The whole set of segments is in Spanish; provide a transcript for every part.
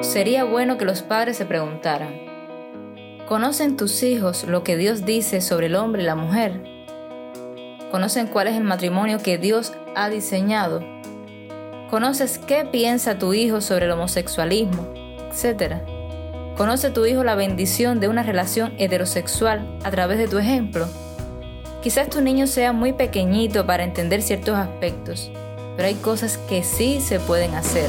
Sería bueno que los padres se preguntaran, ¿conocen tus hijos lo que Dios dice sobre el hombre y la mujer? ¿Conocen cuál es el matrimonio que Dios ha diseñado? ¿Conoces qué piensa tu hijo sobre el homosexualismo, etcétera? ¿Conoce tu hijo la bendición de una relación heterosexual a través de tu ejemplo? Quizás tu niño sea muy pequeñito para entender ciertos aspectos, pero hay cosas que sí se pueden hacer.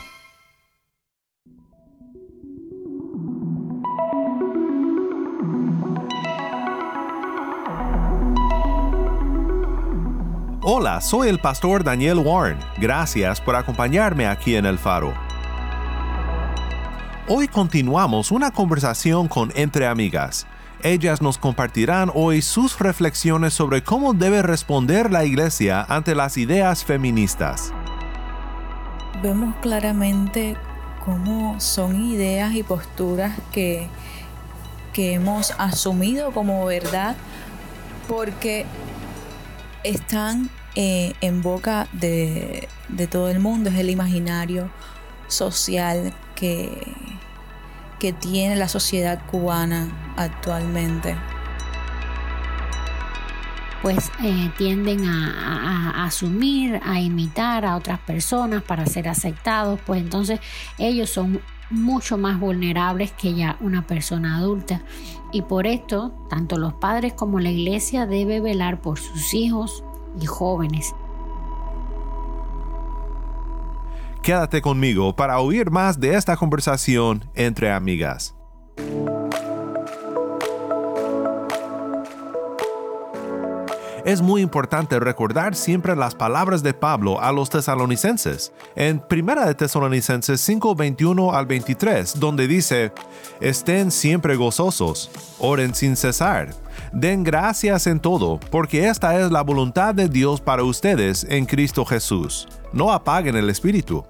Hola, soy el pastor Daniel Warren. Gracias por acompañarme aquí en El Faro. Hoy continuamos una conversación con Entre Amigas. Ellas nos compartirán hoy sus reflexiones sobre cómo debe responder la Iglesia ante las ideas feministas. Vemos claramente cómo son ideas y posturas que, que hemos asumido como verdad porque están eh, en boca de, todo el mundo, es el imaginario social que, que tiene la sociedad cubana actualmente pues eh, tienden a, asumir, a imitar a otras personas para ser aceptados, pues entonces ellos son mucho más vulnerables que ya una persona adulta. Y por esto, tanto los padres como la iglesia debe velar por sus hijos, y jóvenes. Quédate conmigo para oír más de esta conversación entre amigas. Es muy importante recordar siempre las palabras de Pablo a los tesalonicenses, en 1 de Tesalonicenses 5, 21 al 23, donde dice, Estén siempre gozosos, oren sin cesar, Den gracias en todo, porque esta es la voluntad de Dios para ustedes en Cristo Jesús. No apaguen el espíritu.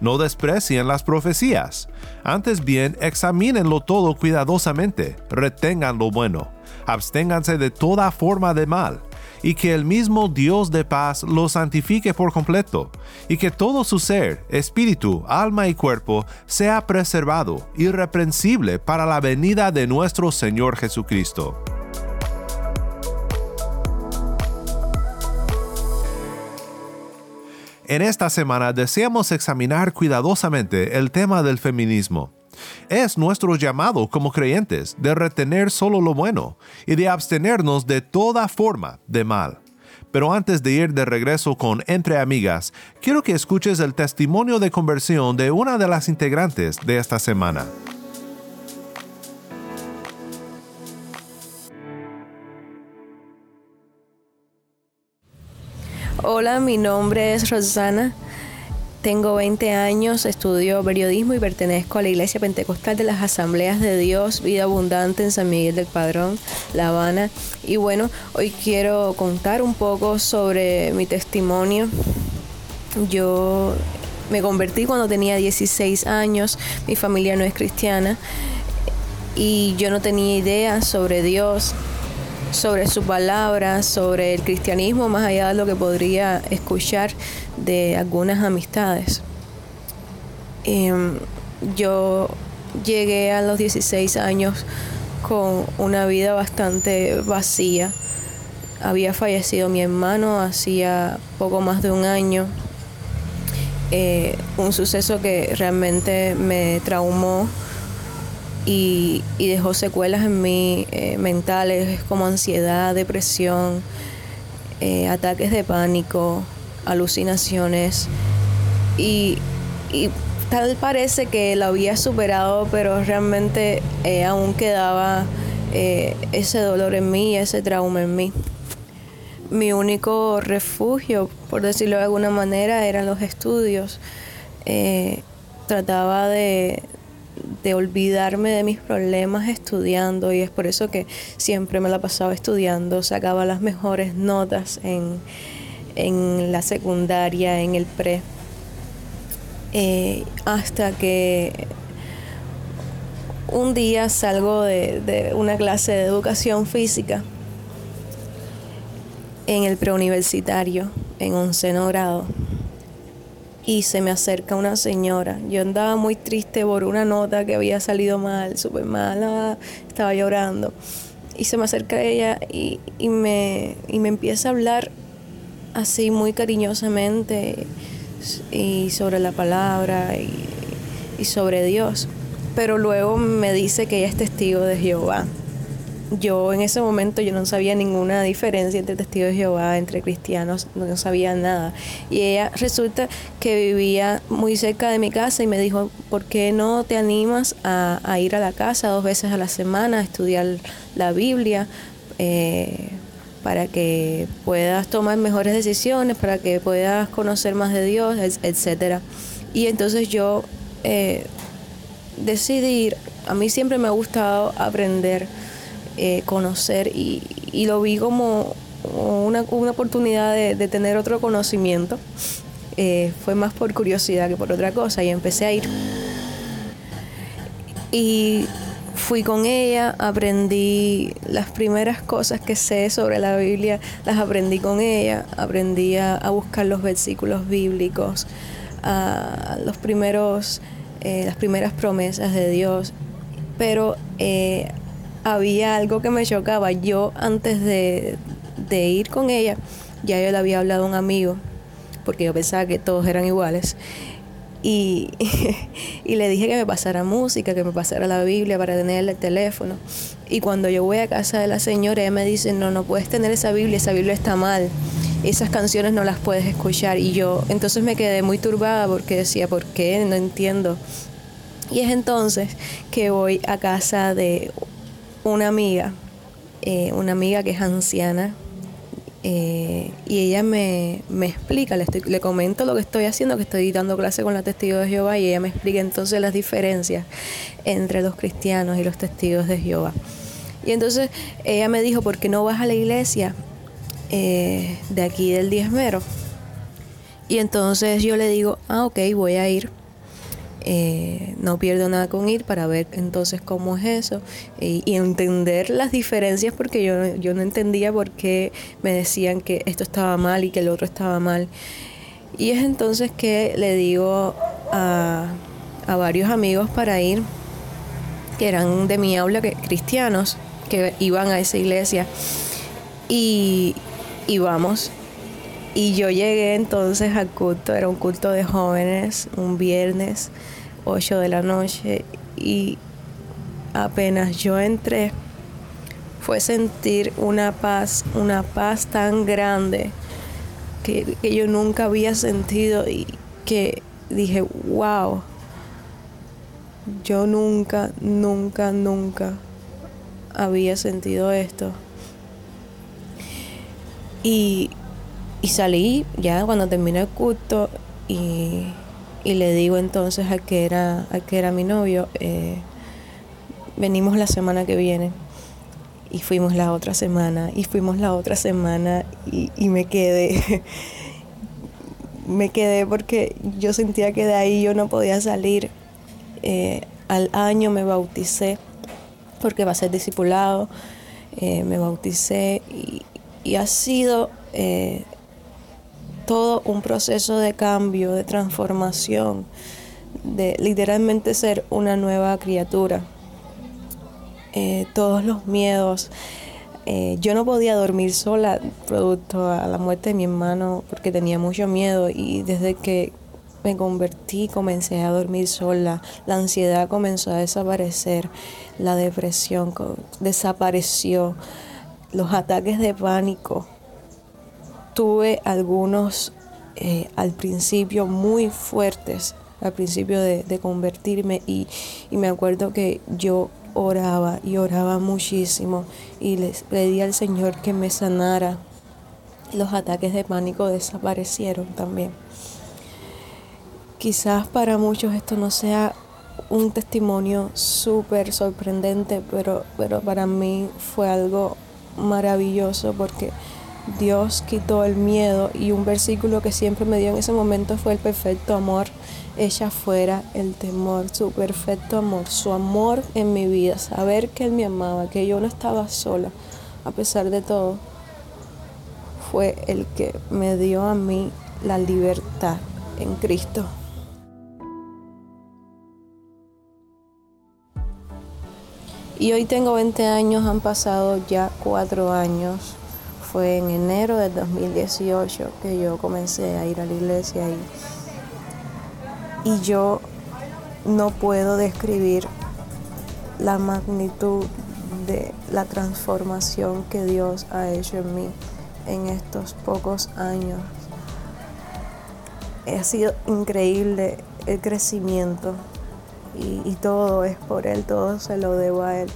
No desprecien las profecías. Antes bien, examínenlo todo cuidadosamente. Retengan lo bueno. Absténganse de toda forma de mal y que el mismo Dios de paz lo santifique por completo, y que todo su ser, espíritu, alma y cuerpo sea preservado, irreprensible para la venida de nuestro Señor Jesucristo. En esta semana deseamos examinar cuidadosamente el tema del feminismo. Es nuestro llamado como creyentes de retener solo lo bueno y de abstenernos de toda forma de mal. Pero antes de ir de regreso con Entre Amigas, quiero que escuches el testimonio de conversión de una de las integrantes de esta semana. Hola, mi nombre es Rosana. Tengo 20 años, estudio periodismo y pertenezco a la Iglesia Pentecostal de las Asambleas de Dios, Vida Abundante en San Miguel del Padrón, La Habana. Y bueno, hoy quiero contar un poco sobre mi testimonio. Yo me convertí cuando tenía 16 años, mi familia no es cristiana y yo no tenía idea sobre Dios, sobre su palabra, sobre el cristianismo, más allá de lo que podría escuchar de algunas amistades. Em, yo llegué a los 16 años con una vida bastante vacía. Había fallecido mi hermano hacía poco más de un año. Eh, un suceso que realmente me traumó y, dejó secuelas en mí eh, mentales como ansiedad, depresión, eh, ataques de pánico, alucinaciones y, tal parece que lo había superado pero realmente eh, aún quedaba eh, ese dolor en mí, ese trauma en mí. Mi único refugio, por decirlo de alguna manera, eran los estudios. Trataba de, de olvidarme de mis problemas estudiando y es por eso que siempre me la pasaba estudiando, sacaba las mejores notas en, en la secundaria, en el pre, eh, hasta que un día salgo de, de una clase de educación física en el preuniversitario, en onceno grado y se me acerca una señora. Yo andaba muy triste por una nota que había salido mal, súper mala, estaba llorando. Y se me acerca ella y, me, y me empieza a hablar así muy cariñosamente y sobre la palabra y, y sobre Dios. Pero luego me dice que ella es testigo de Jehová yo en ese momento yo no sabía ninguna diferencia entre testigos de Jehová, entre cristianos, no sabía nada. Y ella resulta que vivía muy cerca de mi casa y me dijo, ¿por qué no te animas a, ir a la casa dos veces a la semana a estudiar la Biblia? Eh, para que puedas tomar mejores decisiones, para que puedas conocer más de Dios, etcétera. Y entonces yo eh, decidí ir. A mí siempre me ha gustado aprender eh, conocer y, lo vi como una, oportunidad de, tener otro conocimiento. Eh, fue más por curiosidad que por otra cosa y empecé a ir. Y fui con ella, aprendí las primeras cosas que sé sobre la Biblia, las aprendí con ella, aprendí a, buscar los versículos bíblicos, a los primeros, eh, las primeras promesas de Dios, pero había algo que me chocaba. Yo antes de, ir con ella, ya yo le había hablado a un amigo, porque yo pensaba que todos eran iguales. Y, y, le dije que me pasara música, que me pasara la Biblia para tener el teléfono. Y cuando yo voy a casa de la señora, ella me dice, no, no puedes tener esa Biblia, esa Biblia está mal. Esas canciones no las puedes escuchar. Y yo entonces me quedé muy turbada porque decía, ¿por qué? No entiendo. Y es entonces que voy a casa de una amiga, eh, una amiga que es anciana, eh, y ella me, explica, le, le comento lo que estoy haciendo, que estoy dando clase con la testigo de Jehová, y ella me explica entonces las diferencias entre los cristianos y los testigos de Jehová. Y entonces ella me dijo, ¿por qué no vas a la iglesia eh, de aquí del diezmero? Y entonces yo le digo, ah, ok, voy a ir. Eh, no pierdo nada con ir para ver entonces cómo es eso y, entender las diferencias porque yo, yo no entendía por qué me decían que esto estaba mal y que el otro estaba mal. Y es entonces que le digo a, a varios amigos para ir, que eran de mi aula, que, cristianos, que iban a esa iglesia. Y, y vamos. Y yo llegué entonces al culto, era un culto de jóvenes, un viernes. 8 de la noche y apenas yo entré fue sentir una paz, una paz tan grande que, yo nunca había sentido y que dije, wow, yo nunca, nunca, nunca había sentido esto. Y, y salí ya cuando terminé el culto y y le digo entonces a que era, a que era mi novio, eh, venimos la semana que viene. Y fuimos la otra semana, y fuimos la otra semana, y, me quedé. me quedé porque yo sentía que de ahí yo no podía salir. Eh, al año me bauticé, porque va a ser discipulado. Eh, me bauticé y, y ha sido todo un proceso de cambio, de transformación, de literalmente ser una nueva criatura. Eh, todos los miedos. Eh, yo no podía dormir sola producto a la muerte de mi hermano porque tenía mucho miedo y desde que me convertí comencé a dormir sola, la ansiedad comenzó a desaparecer, la depresión desapareció, los ataques de pánico tuve algunos eh, al principio muy fuertes, al principio de, convertirme y, me acuerdo que yo oraba y oraba muchísimo y les pedía al Señor que me sanara. Los ataques de pánico desaparecieron también. Quizás para muchos esto no sea un testimonio súper sorprendente, pero, pero para mí fue algo maravilloso porque Dios quitó el miedo y un versículo que siempre me dio en ese momento fue el perfecto amor. Ella fuera el temor, su perfecto amor, su amor en mi vida, saber que Él me amaba, que yo no estaba sola, a pesar de todo, fue el que me dio a mí la libertad en Cristo. Y hoy tengo 20 años, han pasado ya cuatro años. Fue en enero del 2018 que yo comencé a ir a la iglesia y, y yo no puedo describir la magnitud de la transformación que Dios ha hecho en mí en estos pocos años. Ha sido increíble el crecimiento y, todo es por Él, todo se lo debo a Él.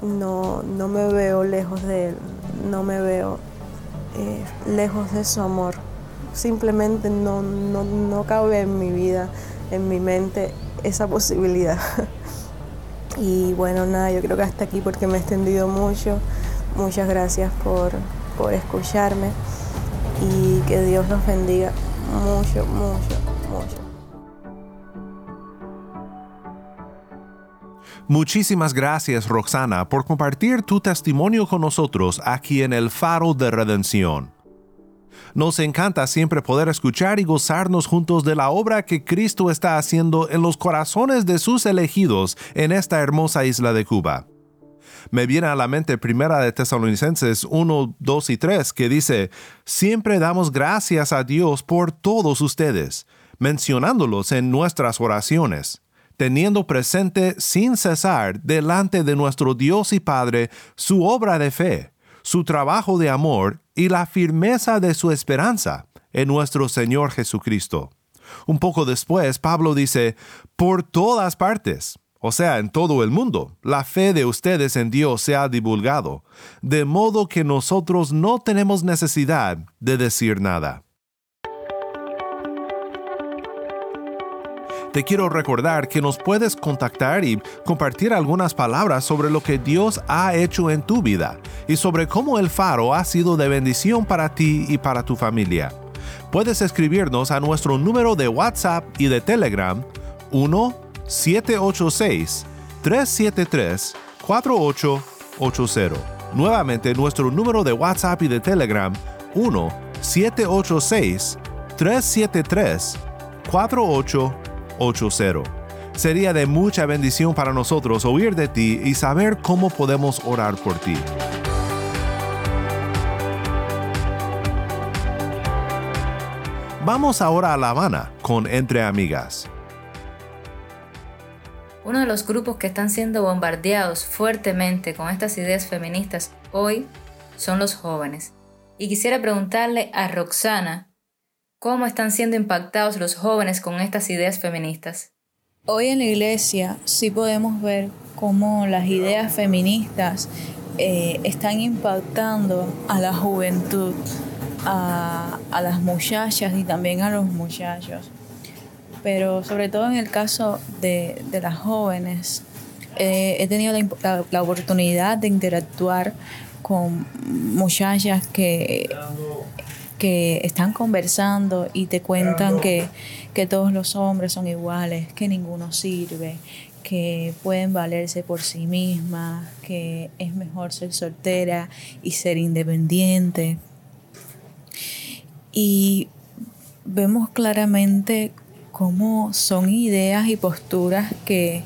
No, no me veo lejos de Él, no me veo eh, lejos de su amor. Simplemente no, no, no cabe en mi vida, en mi mente, esa posibilidad. y bueno, nada, yo creo que hasta aquí porque me he extendido mucho. Muchas gracias por, por escucharme y que Dios los bendiga mucho, mucho, mucho. Muchísimas gracias, Roxana, por compartir tu testimonio con nosotros aquí en el Faro de Redención. Nos encanta siempre poder escuchar y gozarnos juntos de la obra que Cristo está haciendo en los corazones de sus elegidos en esta hermosa isla de Cuba. Me viene a la mente primera de Tesalonicenses 1, 2 y 3 que dice, siempre damos gracias a Dios por todos ustedes, mencionándolos en nuestras oraciones teniendo presente sin cesar delante de nuestro Dios y Padre su obra de fe, su trabajo de amor y la firmeza de su esperanza en nuestro Señor Jesucristo. Un poco después, Pablo dice, por todas partes, o sea, en todo el mundo, la fe de ustedes en Dios se ha divulgado, de modo que nosotros no tenemos necesidad de decir nada. Te quiero recordar que nos puedes contactar y compartir algunas palabras sobre lo que Dios ha hecho en tu vida y sobre cómo el faro ha sido de bendición para ti y para tu familia. Puedes escribirnos a nuestro número de WhatsApp y de Telegram 1-786-373-4880. Nuevamente nuestro número de WhatsApp y de Telegram 1-786-373-4880. 80. Sería de mucha bendición para nosotros oír de ti y saber cómo podemos orar por ti. Vamos ahora a La Habana con Entre Amigas. Uno de los grupos que están siendo bombardeados fuertemente con estas ideas feministas hoy son los jóvenes. Y quisiera preguntarle a Roxana ¿Cómo están siendo impactados los jóvenes con estas ideas feministas? Hoy en la iglesia sí podemos ver cómo las ideas feministas eh, están impactando a la juventud, a, las muchachas y también a los muchachos. Pero sobre todo en el caso de, las jóvenes, eh, he tenido la oportunidad de interactuar con muchachas que que están conversando y te cuentan que, todos los hombres son iguales, que ninguno sirve, que pueden valerse por sí mismas, que es mejor ser soltera y ser independiente. Y vemos claramente cómo son ideas y posturas que,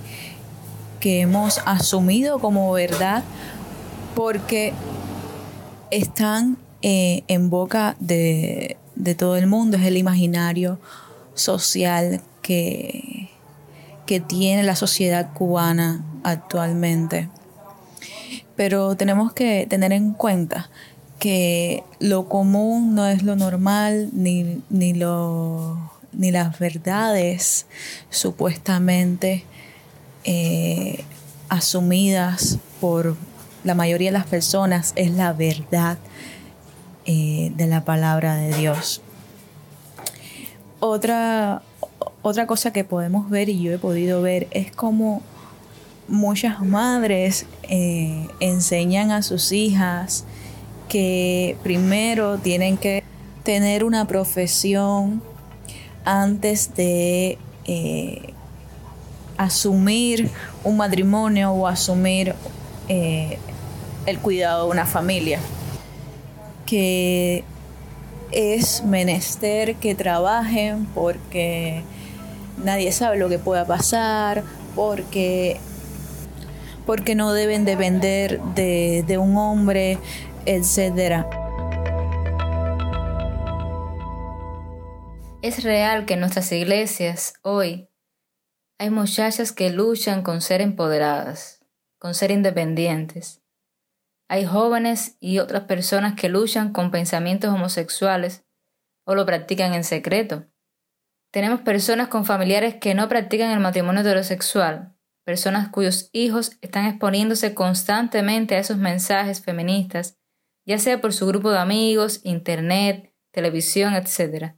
que hemos asumido como verdad porque están eh, en boca de, todo el mundo, es el imaginario social que, tiene la sociedad cubana actualmente. Pero tenemos que tener en cuenta que lo común no es lo normal ni, ni, ni las verdades supuestamente eh, asumidas por la mayoría de las personas es la verdad eh, de la palabra de Dios. Otra, otra cosa que podemos ver y yo he podido ver es como muchas madres eh, enseñan a sus hijas que primero tienen que tener una profesión antes de eh, asumir un matrimonio o asumir el cuidado de una familia. Que es menester que trabajen porque nadie sabe lo que pueda pasar, porque, porque no deben depender de, de un hombre, etc. Es real que en nuestras iglesias hoy hay muchachas que luchan con ser empoderadas, con ser independientes. Hay jóvenes y otras personas que luchan con pensamientos homosexuales o lo practican en secreto. Tenemos personas con familiares que no practican el matrimonio heterosexual, personas cuyos hijos están exponiéndose constantemente a esos mensajes feministas, ya sea por su grupo de amigos, internet, televisión, etc.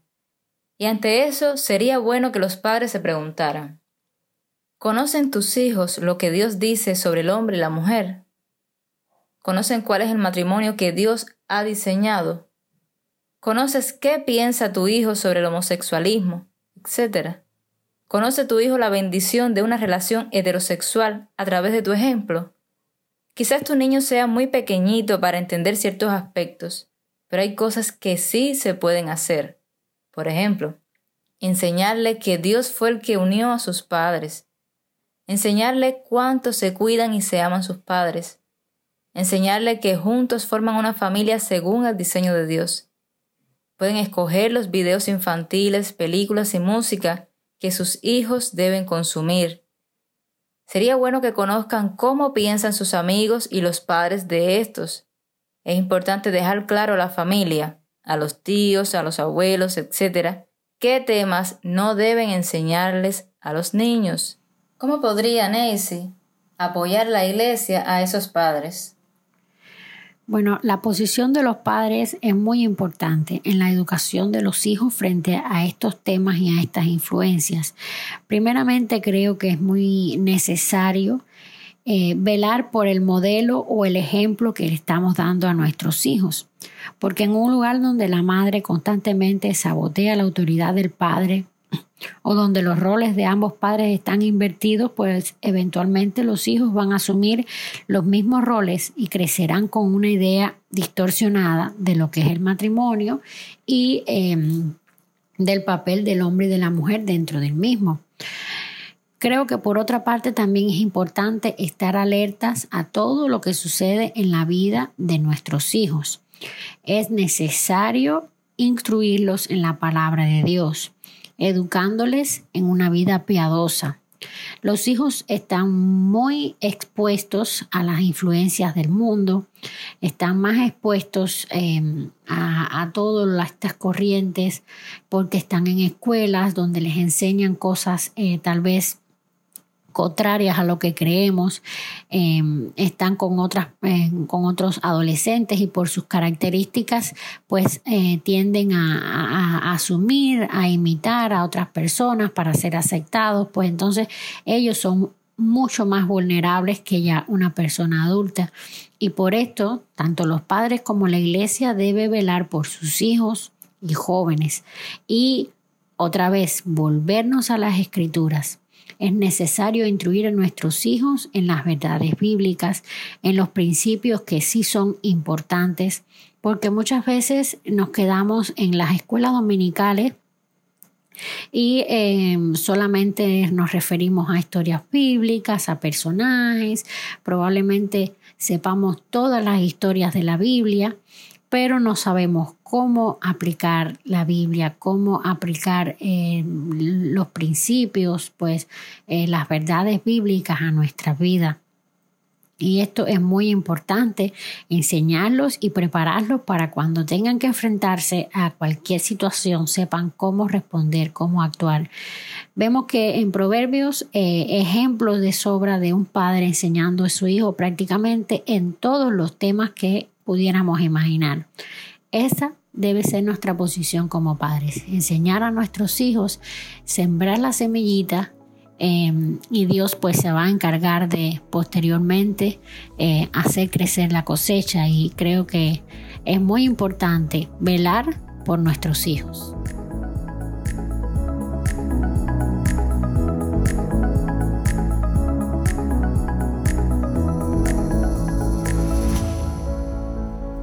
Y ante eso sería bueno que los padres se preguntaran, ¿conocen tus hijos lo que Dios dice sobre el hombre y la mujer? ¿Conocen cuál es el matrimonio que Dios ha diseñado? ¿Conoces qué piensa tu hijo sobre el homosexualismo, etcétera? ¿Conoce tu hijo la bendición de una relación heterosexual a través de tu ejemplo? Quizás tu niño sea muy pequeñito para entender ciertos aspectos, pero hay cosas que sí se pueden hacer por ejemplo, enseñarle que Dios fue el que unió a sus padres. Enseñarle cuánto se cuidan y se aman sus padres. Enseñarle que juntos forman una familia según el diseño de Dios. Pueden escoger los videos infantiles, películas y música que sus hijos deben consumir. Sería bueno que conozcan cómo piensan sus amigos y los padres de estos. Es importante dejar claro a la familia a los tíos, a los abuelos, etc., qué temas no deben enseñarles a los niños. ¿Cómo podría Nancy apoyar la iglesia a esos padres? Bueno, la posición de los padres es muy importante en la educación de los hijos frente a estos temas y a estas influencias. Primeramente creo que es muy necesario eh, velar por el modelo o el ejemplo que le estamos dando a nuestros hijos. Porque en un lugar donde la madre constantemente sabotea la autoridad del padre o donde los roles de ambos padres están invertidos, pues eventualmente los hijos van a asumir los mismos roles y crecerán con una idea distorsionada de lo que es el matrimonio y em, del papel del hombre y de la mujer dentro del mismo. Creo que por otra parte también es importante estar alertas a todo lo que sucede en la vida de nuestros hijos. Es necesario instruirlos en la palabra de Dios, educándoles en una vida piadosa. Los hijos están muy expuestos a las influencias del mundo, están más expuestos em, a, todas estas corrientes porque están en escuelas donde les enseñan cosas eh, tal vez contrarias a lo que creemos, em, están con, otras, eh, con otros adolescentes y por sus características pues eh, tienden a, asumir, a imitar a otras personas para ser aceptados, pues entonces ellos son mucho más vulnerables que ya una persona adulta. Y por esto, tanto los padres como la iglesia debe velar por sus hijos y jóvenes. Y otra vez, volvernos a las escrituras es necesario instruir a nuestros hijos en las verdades bíblicas, en los principios que sí son importantes, porque muchas veces nos quedamos en las escuelas dominicales y em, solamente nos referimos a historias bíblicas, a personajes, probablemente sepamos todas las historias de la Biblia, pero no sabemos cómo aplicar la Biblia, cómo aplicar eh, los principios, pues eh, las verdades bíblicas a nuestra vida. Y esto es muy importante, enseñarlos y prepararlos para cuando tengan que enfrentarse a cualquier situación, sepan cómo responder, cómo actuar. Vemos que en Proverbios eh, ejemplos de sobra de un padre enseñando a su hijo prácticamente en todos los temas que pudiéramos imaginar. Esa debe ser nuestra posición como padres, enseñar a nuestros hijos, sembrar la semillita em, y Dios pues se va a encargar de posteriormente eh, hacer crecer la cosecha y creo que es muy importante velar por nuestros hijos.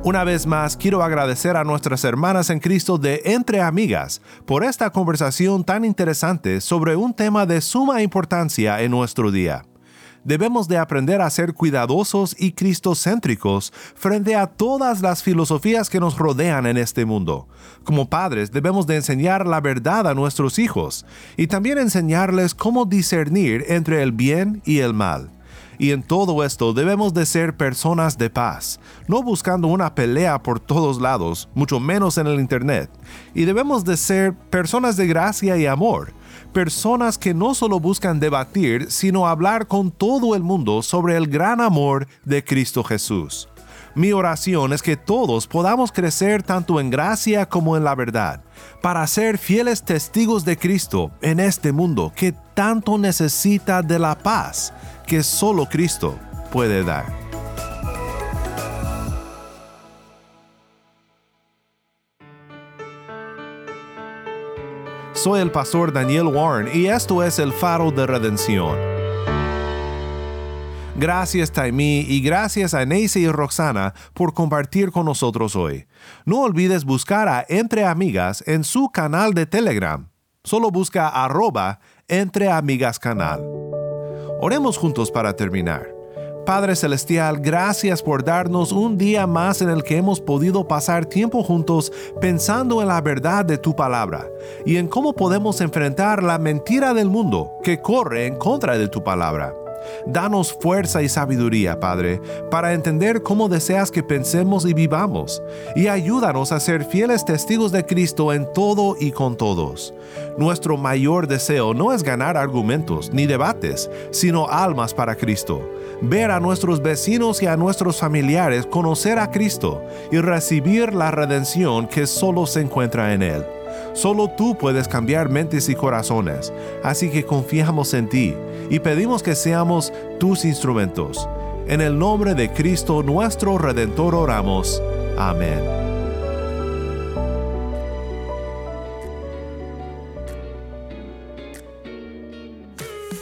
Una vez más, quiero agradecer a nuestras hermanas en Cristo de Entre Amigas por esta conversación tan interesante sobre un tema de suma importancia en nuestro día. Debemos de aprender a ser cuidadosos y cristocéntricos frente a todas las filosofías que nos rodean en este mundo. Como padres debemos de enseñar la verdad a nuestros hijos y también enseñarles cómo discernir entre el bien y el mal. Y en todo esto debemos de ser personas de paz, no buscando una pelea por todos lados, mucho menos en el Internet. Y debemos de ser personas de gracia y amor, personas que no solo buscan debatir, sino hablar con todo el mundo sobre el gran amor de Cristo Jesús. Mi oración es que todos podamos crecer tanto en gracia como en la verdad, para ser fieles testigos de Cristo en este mundo que tanto necesita de la paz que solo Cristo puede dar. Soy el pastor Daniel Warren y esto es el faro de redención. Gracias Taimí y gracias a Neisy y Roxana por compartir con nosotros hoy. No olvides buscar a Entre Amigas en su canal de Telegram. Solo busca arroba Entre Amigas Canal. Oremos juntos para terminar. Padre Celestial, gracias por darnos un día más en el que hemos podido pasar tiempo juntos pensando en la verdad de tu palabra y en cómo podemos enfrentar la mentira del mundo que corre en contra de tu palabra. Danos fuerza y sabiduría, Padre, para entender cómo deseas que pensemos y vivamos, y ayúdanos a ser fieles testigos de Cristo en todo y con todos. Nuestro mayor deseo no es ganar argumentos ni debates, sino almas para Cristo. Ver a nuestros vecinos y a nuestros familiares conocer a Cristo y recibir la redención que solo se encuentra en Él. Solo tú puedes cambiar mentes y corazones, así que confiamos en ti y pedimos que seamos tus instrumentos. En el nombre de Cristo nuestro Redentor oramos. Amén.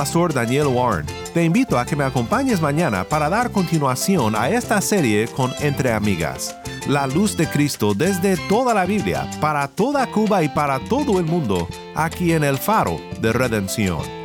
pastor Daniel Warren. Te invito a que me acompañes mañana para dar continuación a esta serie con Entre Amigas. La luz de Cristo desde toda la Biblia, para toda Cuba y para todo el mundo, aquí en el faro de redención.